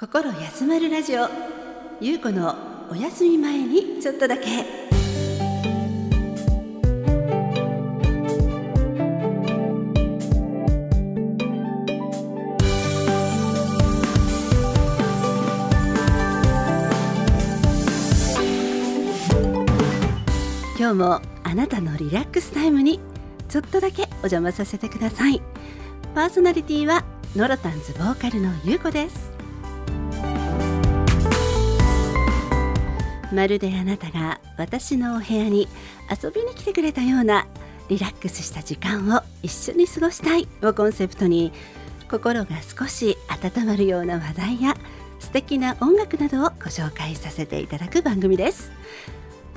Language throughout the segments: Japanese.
心休まるラジオ。ゆうこのお休み前にちょっとだけ。今日もあなたのリラックスタイムにちょっとだけお邪魔させてください。パーソナリティはノロタンズボーカルのゆうこです。まるであなたが私のお部屋に遊びに来てくれたようなリラックスした時間を一緒に過ごしたいをコンセプトに心が少し温まるような話題や素敵な音楽などをご紹介させていただく番組です。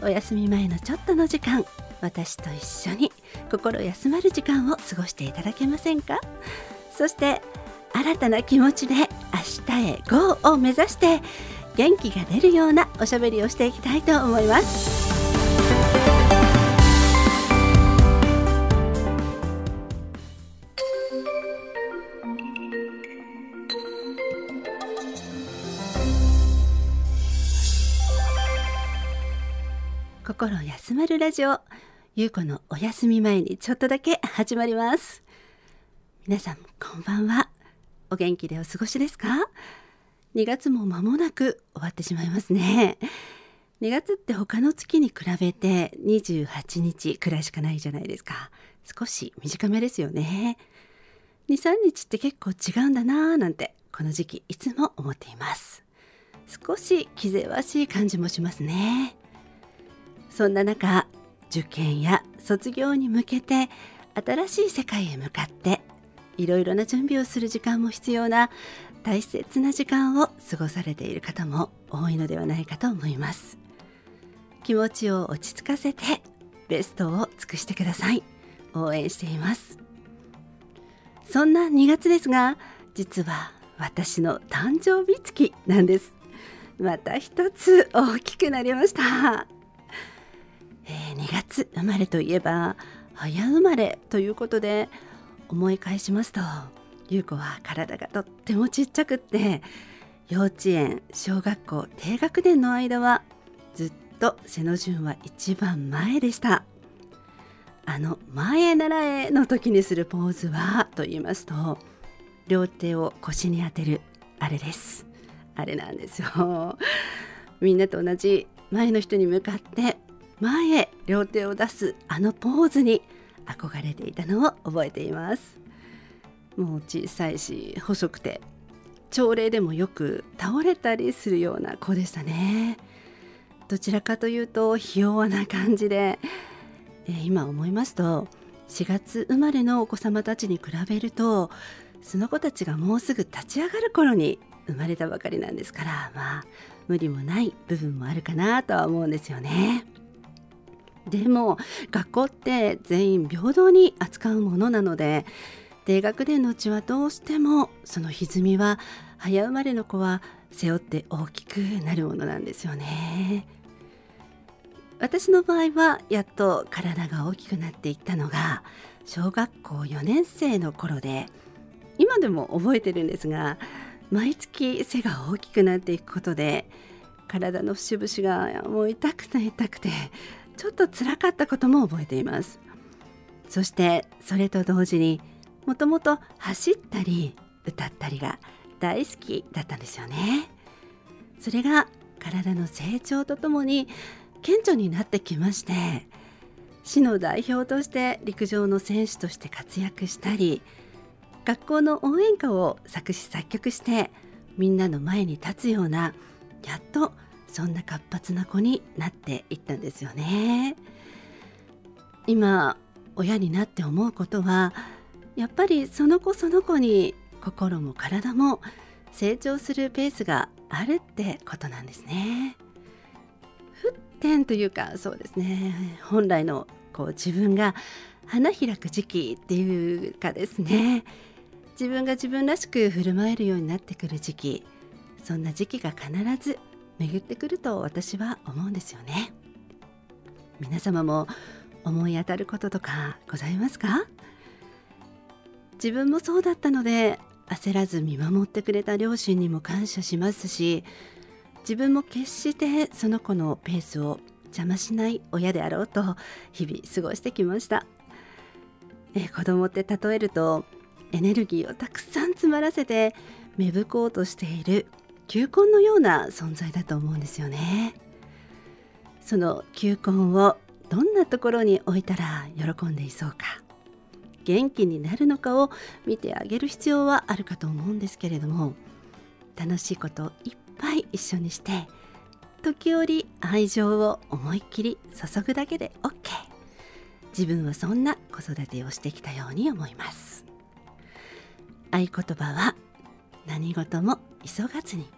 お休み前のちょっとの時間私と一緒に心休まる時間を過ごしていただけませんか？そして新たな気持ちで明日へ GO を目指して元気が出るようなおしゃべりをしていきたいと思います。心休まるラジオゆうこのお休み前にちょっとだけ始まります。皆さんこんばんは。お元気でお過ごしですか？2月も間もなく終わってしまいますね。2月って他の月に比べて28日くらいしかないじゃないですか。少し短めですよね。23日って結構違うんだなぁなんてこの時期いつも思っています。少し気ぜわしい感じもしますね。そんな中受験や卒業に向けて新しい世界へ向かっていろいろな準備をする時間も必要な大切な時間を過ごされている方も多いのではないかと思います。気持ちを落ち着かせてベストを尽くしてください。応援しています。そんな2月ですが実は私の誕生日月なんです。また一つ大きくなりました、えー、2月生まれといえば早生まれということで思い返しますと優子は体がとってもちっちゃくって幼稚園小学校低学年の間はずっと背の順は一番前でした。あの前へ習えの時にするポーズはと言いますと両手を腰に当てるあれです。あれなんですよ。みんなと同じ前の人に向かって前へ両手を出すあのポーズに憧れていたのを覚えています。もう小さいし細くて朝礼でもよく倒れたりするような子でしたねどちらかというとひ弱な感じで、えー、今思いますと4月生まれのお子様たちに比べるとその子たちがもうすぐ立ち上がる頃に生まれたばかりなんですからまあ無理もない部分もあるかなとは思うんですよね。でも学校って全員平等に扱うものなので低学年のうちはどうしてもその歪みは早生まれの子は背負って大きくなるものなんですよね。私の場合はやっと体が大きくなっていったのが小学校4年生の頃で今でも覚えてるんですが毎月背が大きくなっていくことで体の節々がもう痛くて痛くてちょっと辛かったことも覚えていますそしてそれと同時にもともと走ったり歌ったりが大好きだったんですよね。それが体の成長とともに顕著になってきまして市の代表として陸上の選手として活躍したり学校の応援歌を作詞作曲してみんなの前に立つようなやっとそんな活発な子になっていったんですよね。今親になって思うことはやっぱりその子その子に心も体も成長するペースがあるってことなんですね。沸点というかそうですね。本来のこう自分が花開く時期っていうかですね。自分が自分らしく振る舞えるようになってくる時期。そんな時期が必ず巡ってくると私は思うんですよね。皆様も思い当たることとかございますか？自分もそうだったので焦らず見守ってくれた両親にも感謝しますし自分も決してその子のペースを邪魔しない親であろうと日々過ごしてきました、え子供って例えるとエネルギーをたくさん詰まらせて芽吹こうとしている球根のような存在だと思うんですよね。その球根をどんなところに置いたら喜んでいそうか。元気になるのかを見てあげる必要はあるかと思うんですけれども楽しいことをいっぱい一緒にして時折愛情を思いっきり注ぐだけで OK 自分はそんな子育てをしてきたように思います。合言葉は何事も急がずに。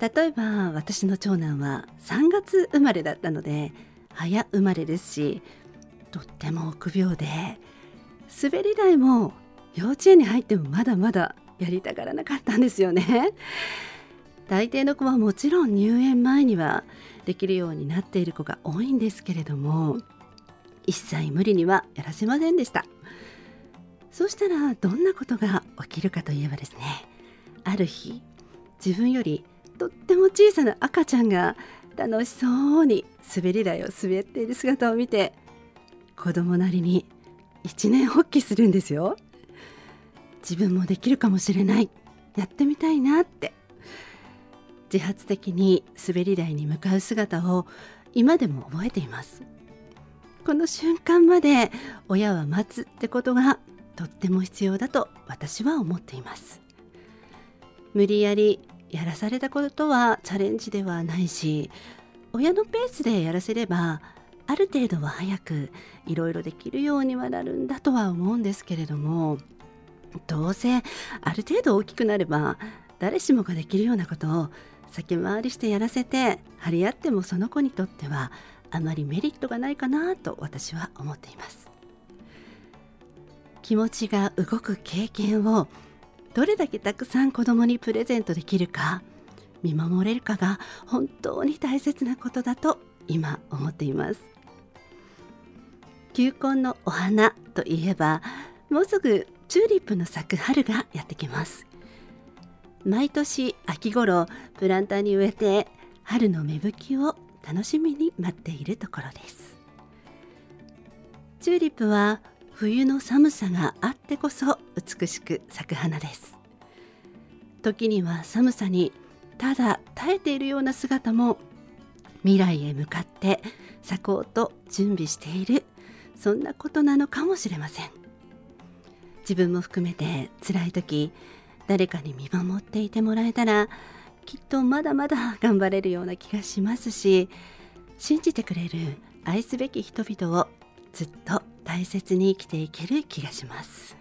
例えば私の長男は3月生まれだったので早生まれですしとっても臆病で滑り台も幼稚園に入ってもまだまだやりたがらなかったんですよね。大抵の子はもちろん入園前にはできるようになっている子が多いんですけれども一切無理にはやらせませんでした。そうしたらどんなことが起きるかといえばですねある日自分よりとっても小さな赤ちゃんが楽しそうに滑り台を滑っている姿を見て子供なりに一年発起するんですよ。自分もできるかもしれない。やってみたいなって。自発的に滑り台に向かう姿を今でも覚えています。この瞬間まで親は待つってことがとっても必要だと私は思っています。無理やりやらされたことはチャレンジではないし親のペースでやらせればある程度は早くいろいろできるようにはなるんだとは思うんですけれどもどうせある程度大きくなれば誰しもができるようなことを先回りしてやらせて張り合ってもその子にとってはあまりメリットがないかなと私は思っています。気持ちが動く経験をどれだけたくさん子供にプレゼントできるか見守れるかが本当に大切なことだと今思っています。球根のお花といえばもうすぐチューリップの咲く春がやってきます。毎年秋頃プランターに植えて春の芽吹きを楽しみに待っているところです。チューリップは冬の寒さがあってこそ美しく咲く花です。時には寒さにただ耐えているような姿も未来へ向かって咲こうと準備している。そんなことなのかもしれません。自分も含めて辛い時誰かに見守っていてもらえたらきっとまだまだ頑張れるような気がしますし信じてくれる愛すべき人々をずっと大切に生きていける気がします。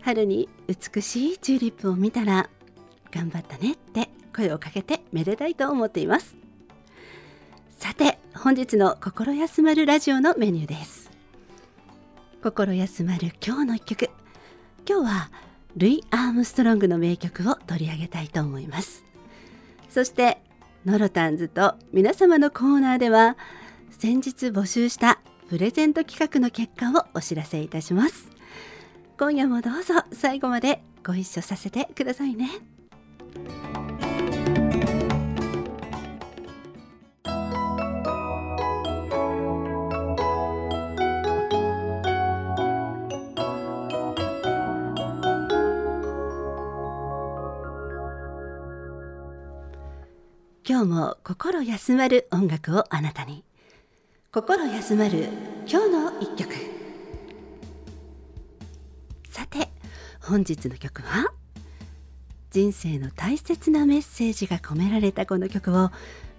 春に美しいチューリップを見たら頑張ったねって。声をかけてめでたいと思っています。さて本日の心休まるラジオのメニューです。心休まる今日の一曲。今日はルイ・アームストロングの名曲を取り上げたいと思います。そしてノロタンズと皆様のコーナーでは先日募集したプレゼント企画の結果をお知らせいたします。今夜もどうぞ最後までご一緒させてくださいね。今日も心休まる音楽をあなたに。心休まる今日の一曲。さて本日の曲は人生の大切なメッセージが込められたこの曲を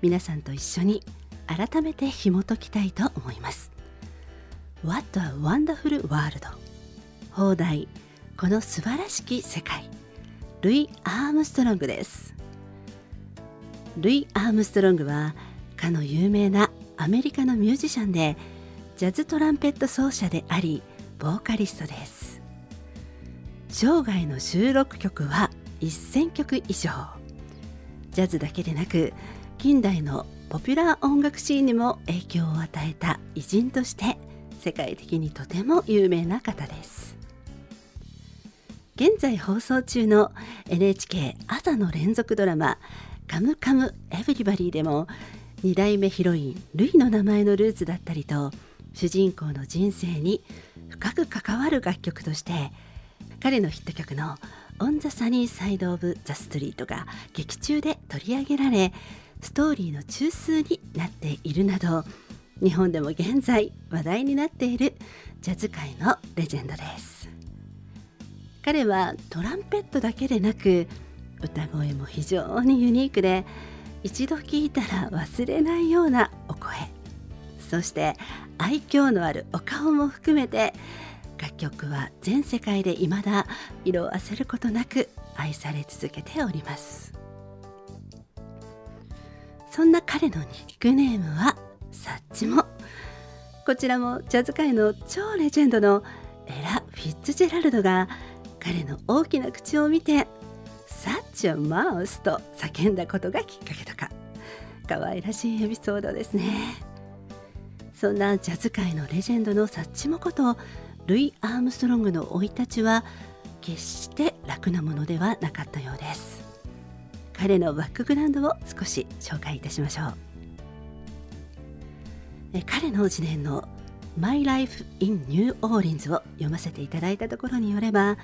皆さんと一緒に改めて紐解きたいと思います。What a Wonderful World 放題。この素晴らしき世界。ルイ・アームストロングです。ルイ・アームストロングはかの有名なアメリカのミュージシャンでジャズトランペット奏者でありボーカリストです。生涯の収録曲は1000曲以上。ジャズだけでなく近代のポピュラー音楽シーンにも影響を与えた偉人として世界的にとても有名な方です。現在放送中の NHK 朝の連続ドラマ「カムカムエヴリバディ」でも2代目ヒロインルイの名前のルーツだったりと主人公の人生に深く関わる楽曲として彼のヒット曲の「On the Sunny Side of the Street」が劇中で取り上げられストーリーの中枢になっているなど日本でも現在話題になっているジャズ界のレジェンドです。彼はトランペットだけでなく歌声も非常にユニークで一度聴いたら忘れないようなお声。そして愛嬌のあるお顔も含めて楽曲は全世界で未だ色あせることなく愛され続けております。そんな彼のニックネームはサッチモ。こちらもジャズ界の超レジェンドのエラ・フィッツジェラルドが彼の大きな口を見て「サッチョマウス」と叫んだことがきっかけとか。可愛らしいエピソードですね。そんなジャズ界のレジェンドのサッチモことルイ・アームストロングの生い立ちは決して楽なものではなかったようです。彼のバックグラウンドを少し紹介いたしましょう。彼の自伝の「My Life in New Orleans」を読ませていただいたところによれば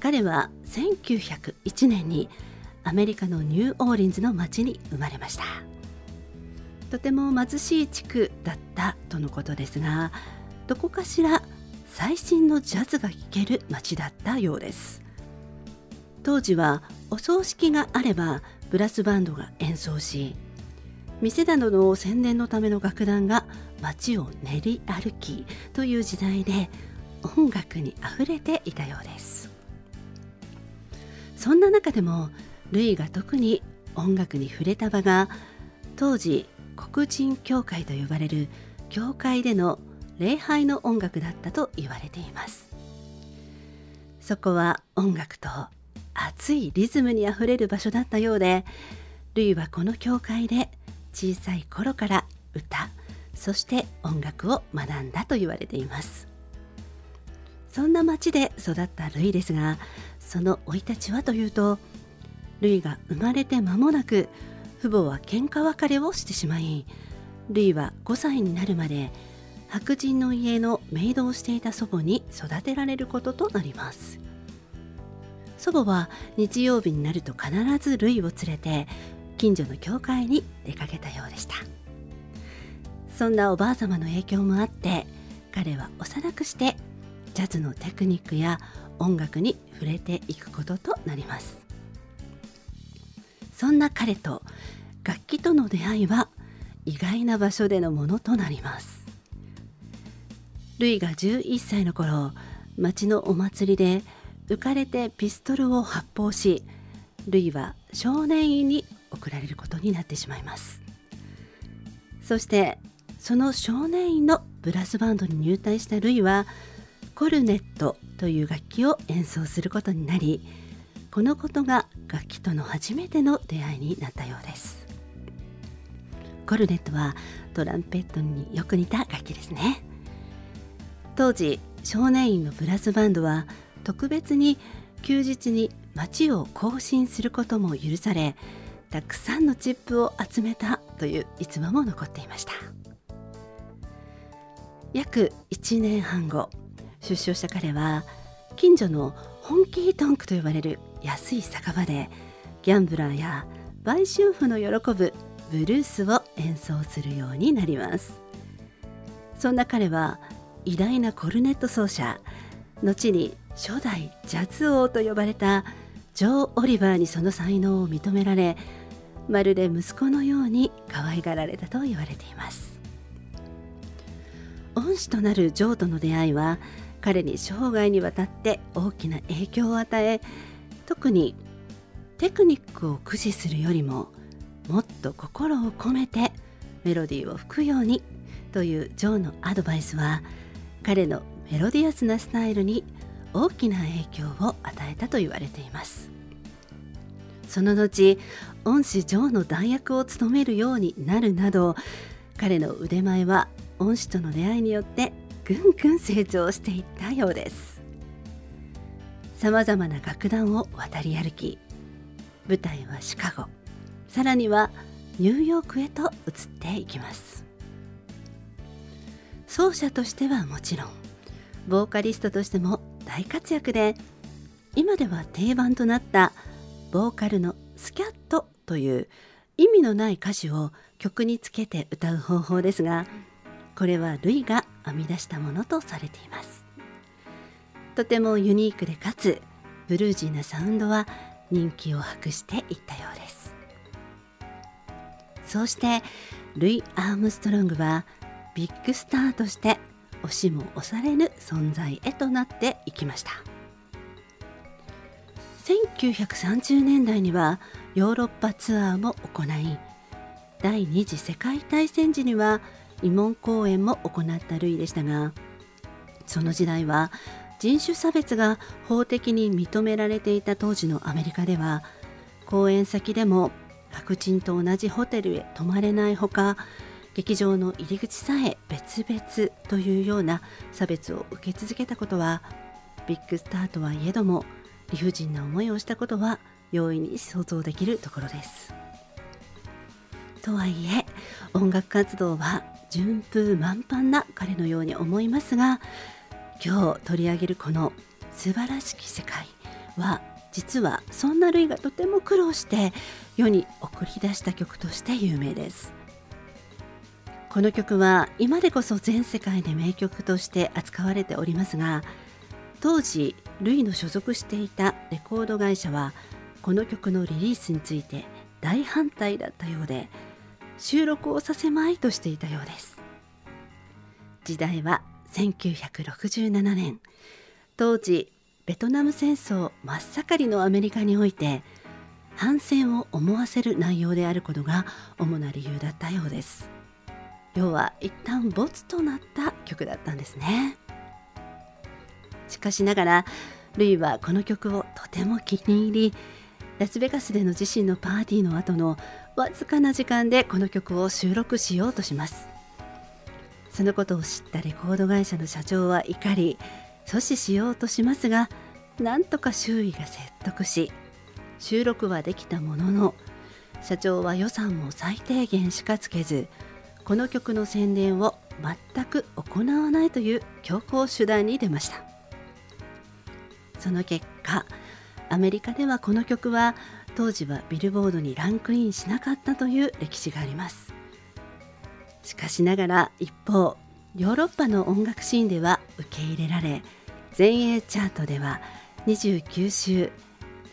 彼は1901年にアメリカのニューオーリンズの町に生まれました。とても貧しい地区だったとのことですがどこかしら最新のジャズが聴ける街だったようです。当時はお葬式があればブラスバンドが演奏し店などの宣伝のための楽団が街を練り歩きという時代で音楽にあふれていたようです。そんな中でもルイが特に音楽に触れた場が当時黒人教会と呼ばれる教会での礼拝の音楽だったと言われています。そこは音楽と熱いリズムにあふれる場所だったようでルイはこの教会で小さい頃から歌そして音楽を学んだと言われています。そんな町で育ったルイですがその生い立ちはというとルイが生まれて間もなく父母は喧嘩別れをしてしまいルイは5歳になるまで白人の家のメイドをしていた祖母に育てられることとなります。祖母は日曜日になると必ずルイを連れて近所の教会に出かけたようでした。そんなおばあ様の影響もあって彼は幼くしてジャズのテクニックや音楽に触れていくこととなります。そんな彼と楽器との出会いは意外な場所でのものとなります。ルイが11歳の頃町のお祭りで浮かれてピストルを発砲しルイは少年院に送られることになってしまいます。そしてその少年院のブラスバンドに入隊したルイはコルネットという楽器を演奏することになりこのことが楽器との初めての出会いになったようです。コルネットはトランペットによく似た楽器ですね。当時少年院のブラスバンドは特別に休日に街を行進することも許されたくさんのチップを集めたという逸話も残っていました。約1年半後出所した彼は近所のホンキートンクと呼ばれる安い酒場でギャンブラーや売春婦の喜ぶブルースを演奏するようになります。そんな彼は偉大なコルネット奏者後に初代ジャズ王と呼ばれたジョー・オリバーにその才能を認められまるで息子のように可愛がられたと言われています。恩師となるジョーとの出会いは彼に生涯にわたって大きな影響を与え特にテクニックを駆使するよりももっと心を込めてメロディーを吹くようにというジョーのアドバイスは彼のメロディアスなスタイルに大きな影響を与えたと言われています。その後恩師ジョーの代役を務めるようになるなど彼の腕前は恩師との出会いによってぐんぐん成長していったようです。さまざまな楽団を渡り歩き舞台はシカゴさらにはニューヨークへと移っていきます。奏者としてはもちろんボーカリストとしても大活躍で今では定番となったボーカルのスキャットという意味のない歌詞を曲につけて歌う方法ですがこれはルイが編み出したものとされています。とてもユニークでかつブルージーなサウンドは人気を博していったようです。そうしてルイ・アームストロングはビッグスターとして押しも押されぬ存在へとなっていきました。1930年代にはヨーロッパツアーも行い第二次世界大戦時には慰問公演も行ったルイでしたがその時代は人種差別が法的に認められていた当時のアメリカでは公演先でも白人と同じホテルへ泊まれないほか劇場の入り口さえ別々というような差別を受け続けたことはビッグスターとはいえども理不尽な思いをしたことは容易に想像できるところです。とはいえ音楽活動は順風満帆な彼のように思いますが今日取り上げるこの素晴らしき世界は実はそんなルイがとても苦労して世に送り出した曲として有名です。この曲は今でこそ全世界で名曲として扱われておりますが当時ルイの所属していたレコード会社はこの曲のリリースについて大反対だったようで収録をさせまいとしていたようです。時代は1967年。当時ベトナム戦争真っ盛りのアメリカにおいて反戦を思わせる内容であることが主な理由だったようです。要は一旦ボツとなった曲だったんですね。しかしながらルイはこの曲をとても気に入りラスベガスでの自身のパーティーの後のわずかな時間でこの曲を収録しようとします。そのことを知ったレコード会社の社長は怒り阻止しようとしますがなんとか周囲が説得し収録はできたものの社長は予算も最低限しかつけずこの曲の宣伝を全く行わないという強硬手段に出ました。その結果アメリカではこの曲は当時はビルボードにランクインしなかったという歴史があります。しかしながら一方ヨーロッパの音楽シーンでは受け入れられ全英チャートでは29週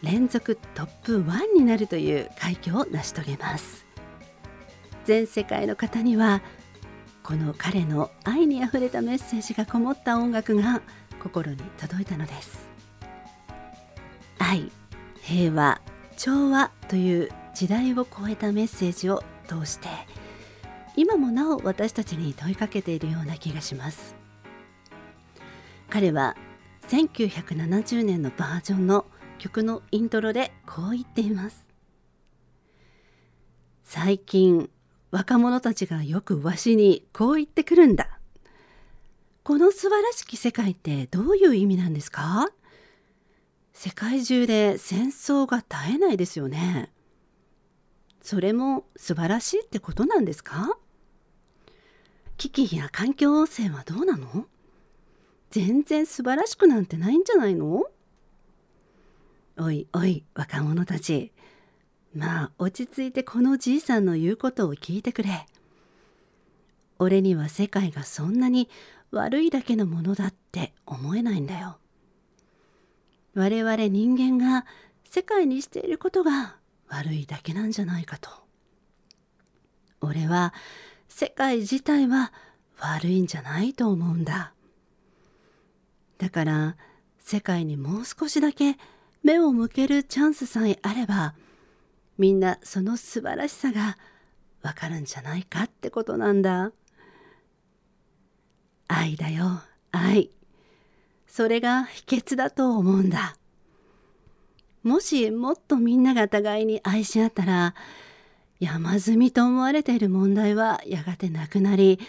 連続トップ1になるという快挙を成し遂げます。全世界の方にはこの彼の愛にあふれたメッセージがこもった音楽が心に届いたのです。愛平和調和という時代を超えたメッセージを通して今もなお私たちに問いかけているような気がします。彼は1970年のバージョンの曲のイントロでこう言っています。最近若者たちがよくわしにこう言ってくるんだ。この素晴らしき世界ってどういう意味なんですか？世界中で戦争が絶えないですよね。それも素晴らしいってことなんですか？危機や環境汚染はどうなの？全然素晴らしくなんてないんじゃないの？おいおい若者たちまあ落ち着いてこのじいさんの言うことを聞いてくれ。俺には世界がそんなに悪いだけのものだって思えないんだよ。我々人間が世界にしていることが悪いだけなんじゃないかと。俺は世界自体は悪いんじゃないと思うんだ。だから世界にもう少しだけ目を向けるチャンスさえあればみんなその素晴らしさがわかるんじゃないかってことなんだ。愛だよ、愛。それが秘訣だと思うんだ。もしもっとみんなが互いに愛し合ったら、山積みと思われている問題はやがてなくなり、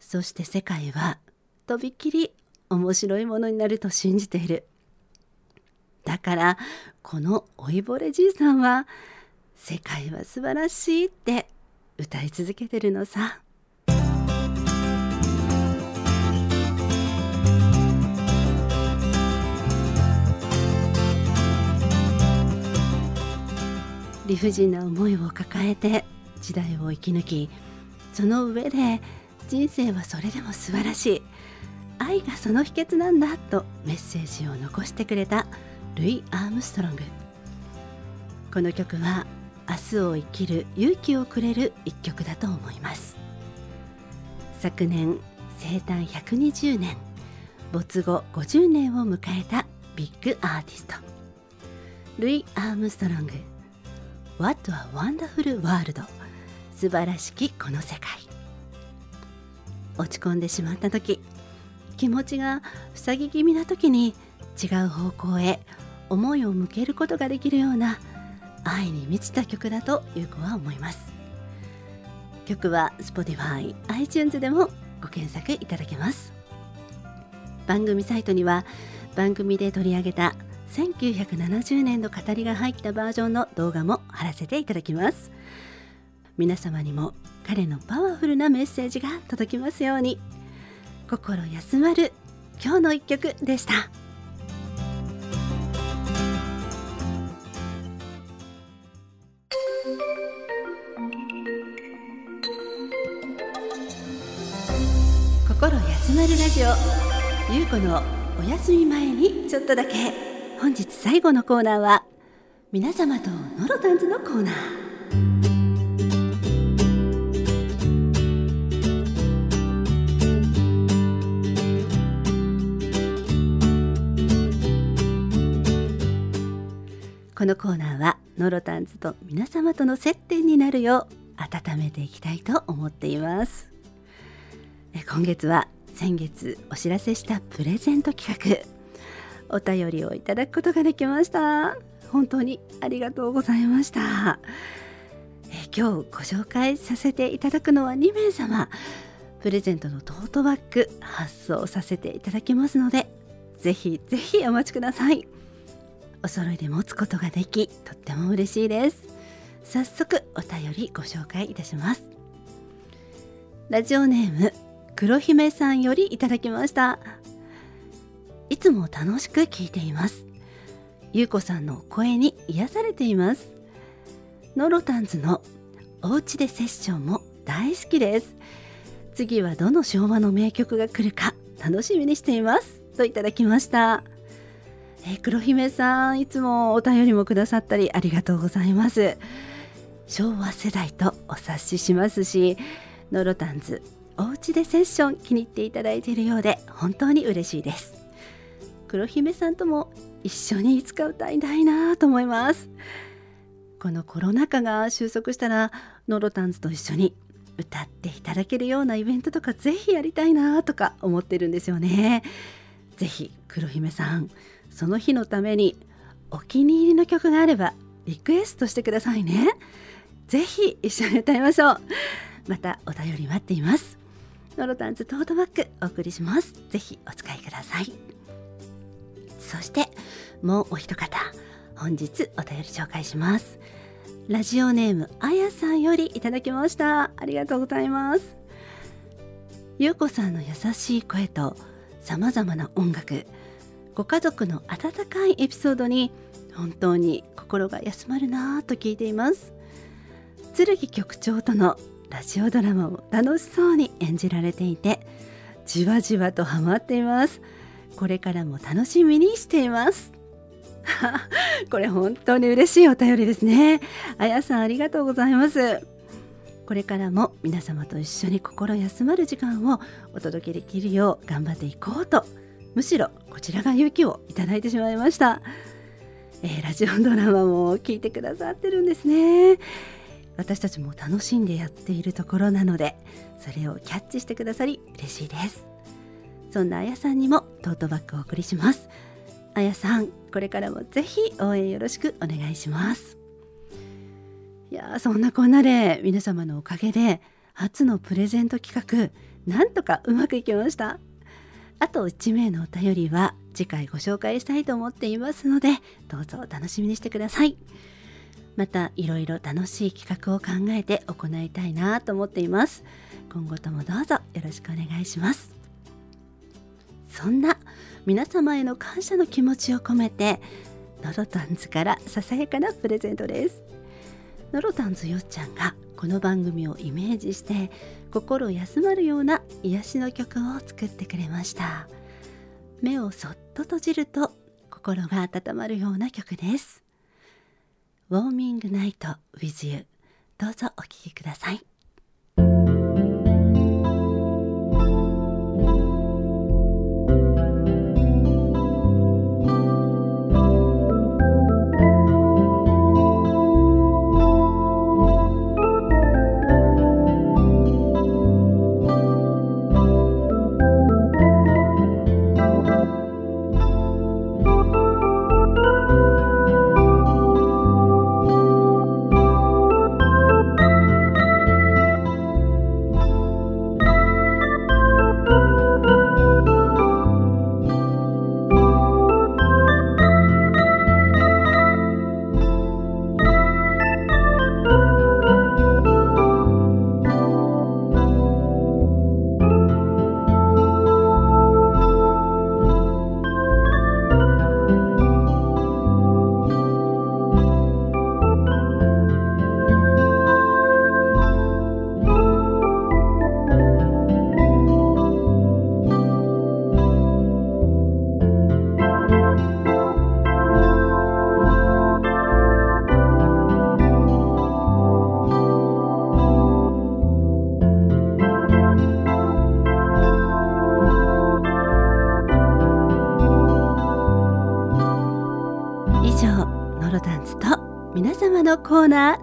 そして世界はとびっきり面白いものになると信じている。だからこの老いぼれじいさんは世界は素晴らしいって歌い続けてるのさ。理不尽な思いを抱えて時代を生き抜きその上で人生はそれでも素晴らしい。愛がその秘訣なんだとメッセージを残してくれたルイ・アームストロング。この曲は明日を生きる勇気をくれる一曲だと思います。昨年生誕120年没後50年を迎えたビッグアーティスト。ルイ・アームストロング。What a Wonderful World. 素晴らしきこの世界。落ち込んでしまった時気持ちが塞ぎ気味な時に違う方向へ思いを向けることができるような愛に満ちた曲だという子は思います。曲は Spotify、iTunes でもご検索いただけます。番組サイトには番組で取り上げた1970年の語りが入ったバージョンの動画も貼らせていただきます。皆様にも彼のパワフルなメッセージが届きますように心休まる今日の一曲でした。心休まるラジオ。ゆうこのお休み前にちょっとだけ。本日最後のコーナーは皆様とノロタンズのコーナー。このコーナーはノロタンズと皆様との接点になるよう温めていきたいと思っています。今月は先月お知らせしたプレゼント企画。お便りをいただくことができました。本当にありがとうございました。え今日ご紹介させていただくのは2名様。プレゼントのトートバッグ発送させていただきますのでぜひぜひお待ちください。お揃いで持つことができとっても嬉しいです。早速お便りご紹介いたします。ラジオネーム黒姫さんよりいただきました。いつも楽しく聞いています。ゆうこさんの声に癒されています。ノロタンズのおうちでセッションも大好きです。次はどの昭和の名曲が来るか楽しみにしています。といただきました。え黒姫さんいつもお便りもくださったりありがとうございます。昭和世代とお察ししますしノロタンズおうちでセッション気に入っていただいているようで本当に嬉しいです。黒姫さんとも一緒にいつか歌いたいなと思います。このコロナ禍が収束したらノロタンズと一緒に歌っていただけるようなイベントとかぜひやりたいなとか思ってるんですよね。ぜひ黒姫さんその日のためにお気に入りの曲があればリクエストしてくださいね。ぜひ一緒に歌いましょう。またお便り待っています。ノロタンズトートバッグお送りします。ぜひお使いください。そしてもうお一方本日お便り紹介します。ラジオネームあやさんよりいただきました。ありがとうございます。ゆうこさんの優しい声と様々な音楽ご家族の温かいエピソードに本当に心が休まるなぁと聞いています。剣局長とのラジオドラマを楽しそうに演じられていてじわじわとハマっています。これからも楽しみにしています。これ本当に嬉しいお便りですね。あやさんありがとうございます。これからも皆様と一緒に心休まる時間をお届けできるよう頑張っていこうとむしろこちらが勇気をいただいてしまいました、えー、ラジオドラマも聞いてくださってるんですね。私たちも楽しんでやっているところなのでそれをキャッチしてくださり嬉しいです。そんなあやさんにもトートバッグをお送りします。あやさんこれからもぜひ応援よろしくお願いします。いやそんなこんなで皆様のおかげで初のプレゼント企画なんとかうまくいきました。あと1名のお便りは次回ご紹介したいと思っていますのでどうぞお楽しみにしてください。またいろいろ楽しい企画を考えて行いたいなと思っています。今後ともどうぞよろしくお願いします。そんな皆様への感謝の気持ちを込めてノロタンズからささやかなプレゼントです。ノロタンズよっちゃんがこの番組をイメージして心休まるような癒しの曲を作ってくれました。目をそっと閉じると心が温まるような曲です。ウォーミングナイト with you どうぞお聴きください。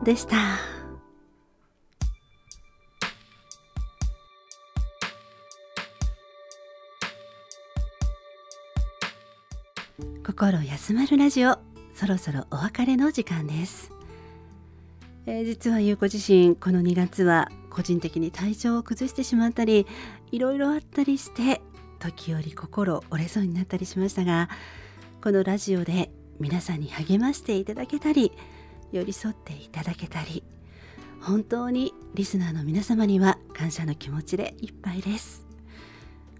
でした。心休まるラジオ。そろそろお別れの時間です、えー実はゆうこ自身この2月は個人的に体調を崩してしまったりいろいろあったりして時折心折れそうになったりしましたがこのラジオで皆さんに励ましていただけたり寄り添っていただけたり本当にリスナーの皆様には感謝の気持ちでいっぱいです。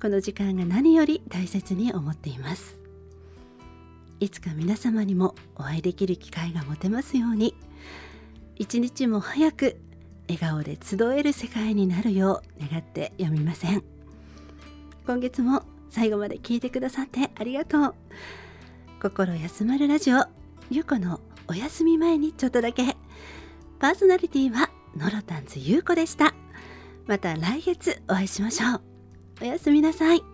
この時間が何より大切に思っています。いつか皆様にもお会いできる機会が持てますように一日も早く笑顔で集える世界になるよう願ってやみません。今月も最後まで聞いてくださってありがとう。心休まるラジオゆうこのお休み前にちょっとだけ。パーソナリティはノロタンズゆうこでした。また来月お会いしましょう。おやすみなさい。